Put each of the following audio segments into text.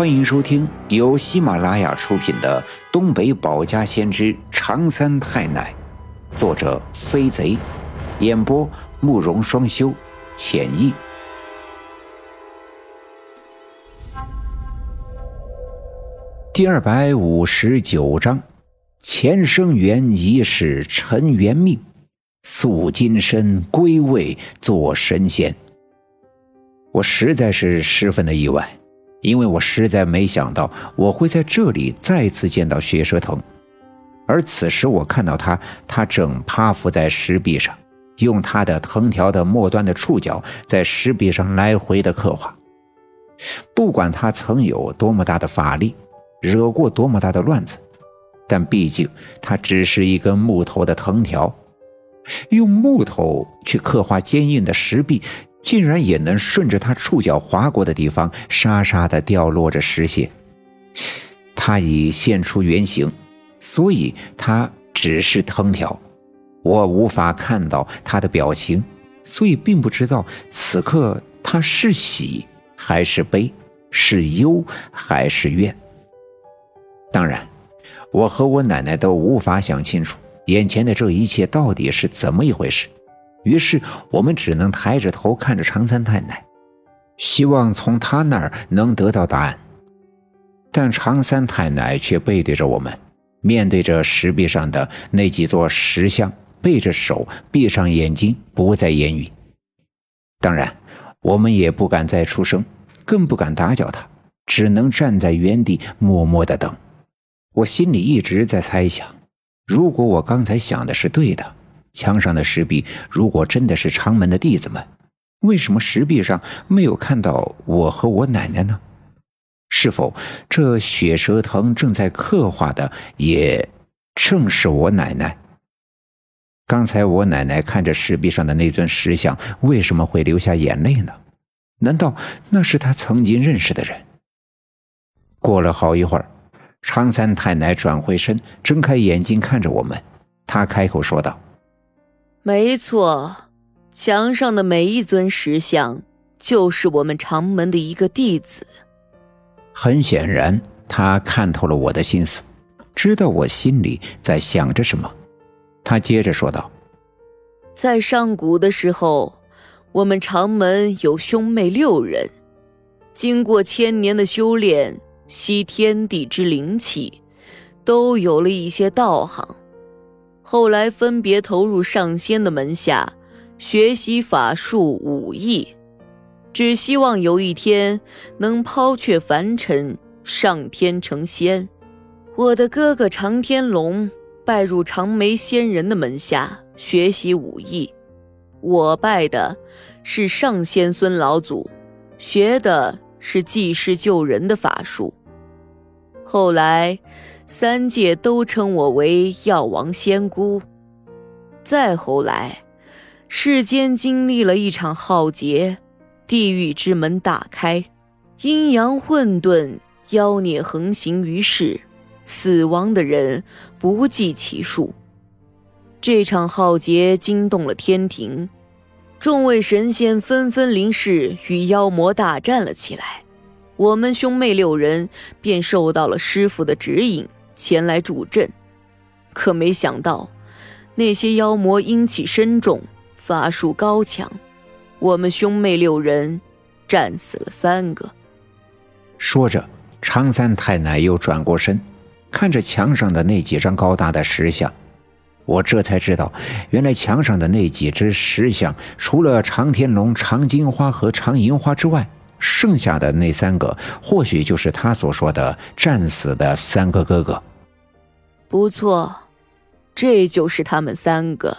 欢迎收听由喜马拉雅出品的《东北保家先知长三太奶》，作者飞贼，演播慕容双修，浅意。第二百五十九章：前生缘已是尘缘命，塑金身归位做神仙。我实在是十分的意外。因为我实在没想到我会在这里再次见到血蛇藤，而此时我看到他，他正趴伏在石壁上，用他的藤条的末端的触角在石壁上来回的刻画。不管他曾有多么大的法力，惹过多么大的乱子，但毕竟他只是一根木头的藤条，用木头去刻画坚硬的石壁。竟然也能顺着他触角划过的地方，沙沙的掉落着石屑。他已现出原形，所以他只是藤条。我无法看到他的表情，所以并不知道此刻他是喜还是悲，是忧还是怨。当然，我和我奶奶都无法想清楚眼前的这一切到底是怎么一回事。于是我们只能抬着头看着长三太奶，希望从他那儿能得到答案。但长三太奶却背对着我们，面对着石壁上的那几座石像，背着手，闭上眼睛，不再言语。当然，我们也不敢再出声，更不敢打搅他，只能站在原地默默的等。我心里一直在猜想，如果我刚才想的是对的。墙上的石壁，如果真的是长门的弟子们，为什么石壁上没有看到我和我奶奶呢？是否这血蛇藤正在刻画的也正是我奶奶？刚才我奶奶看着石壁上的那尊石像，为什么会流下眼泪呢？难道那是她曾经认识的人？过了好一会儿，长三太奶转回身，睁开眼睛看着我们，她开口说道。没错，墙上的每一尊石像，就是我们长门的一个弟子。很显然，他看透了我的心思，知道我心里在想着什么。他接着说道：“在上古的时候，我们长门有兄妹六人，经过千年的修炼，吸天地之灵气，都有了一些道行。”后来分别投入上仙的门下，学习法术武艺，只希望有一天能抛却凡尘，上天成仙。我的哥哥长天龙拜入长眉仙人的门下学习武艺，我拜的是上仙孙老祖，学的是济世救人的法术。后来。三界都称我为药王仙姑。再后来，世间经历了一场浩劫，地狱之门大开，阴阳混沌，妖孽横行于世，死亡的人不计其数。这场浩劫惊动了天庭，众位神仙纷纷临世，与妖魔大战了起来。我们兄妹六人便受到了师傅的指引。前来助阵，可没想到，那些妖魔阴气深重，法术高强，我们兄妹六人战死了三个。说着，常三太奶又转过身，看着墙上的那几张高大的石像，我这才知道，原来墙上的那几只石像，除了长天龙、长金花和长银花之外。剩下的那三个，或许就是他所说的战死的三个哥哥。不错，这就是他们三个。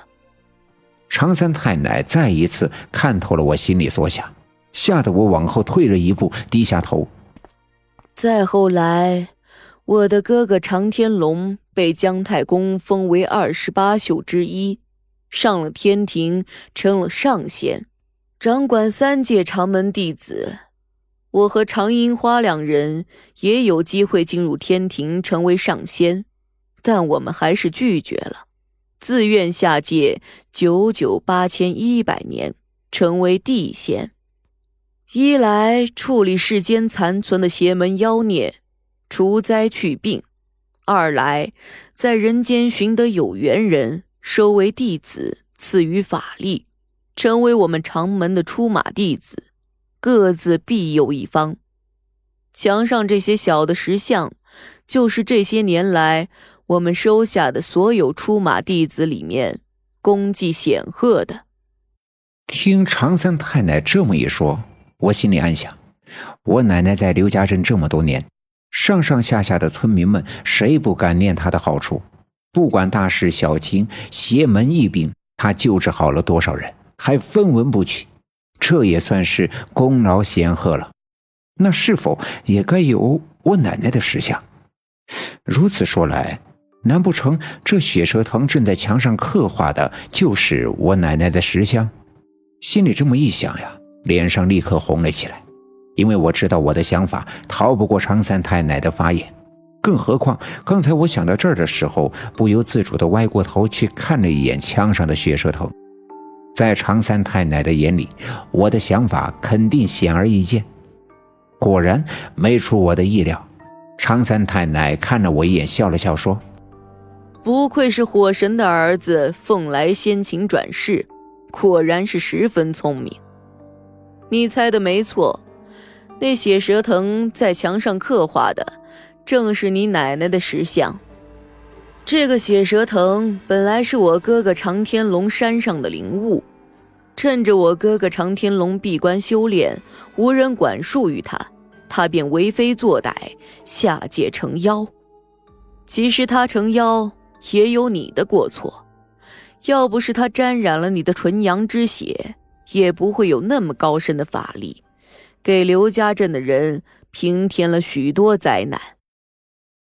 常三太奶再一次看透了我心里所想，吓得我往后退了一步，低下头。再后来，我的哥哥常天龙被姜太公封为二十八宿之一，上了天庭，成了上仙，掌管三界长门弟子。我和常樱花两人也有机会进入天庭，成为上仙，但我们还是拒绝了，自愿下界九九八千一百年，成为地仙。一来处理世间残存的邪门妖孽，除灾去病；二来在人间寻得有缘人，收为弟子，赐予法力，成为我们长门的出马弟子，各自庇佑一方。墙上这些小的石像，就是这些年来我们收下的所有出马弟子里面功绩显赫的。听常三太奶这么一说。我心里暗想，我奶奶在刘家镇这么多年，上上下下的村民们谁不感念她的好处？不管大事小情、邪门疫病，她救治好了多少人，还分文不取，这也算是功劳显赫了。那是否也该有我奶奶的石像？如此说来，难不成这血蛇藤正在墙上刻画的就是我奶奶的石像？心里这么一想呀。脸上立刻红了起来，因为我知道我的想法逃不过常三太奶的法眼。更何况刚才我想到这儿的时候，不由自主地歪过头去看了一眼墙上的血蛇藤。在常三太奶的眼里，我的想法肯定显而易见。果然没出我的意料，常三太奶看了我一眼，笑了笑说：“不愧是火神的儿子，凤来仙琴转世，果然是十分聪明。”你猜的没错，那血蛇藤在墙上刻画的，正是你奶奶的石像。这个血蛇藤本来是我哥哥长天龙山上的灵物，趁着我哥哥长天龙闭关修炼，无人管束于他，他便为非作歹，下界成妖。其实他成妖也有你的过错，要不是他沾染了你的纯阳之血。也不会有那么高深的法力，给刘家镇的人平添了许多灾难。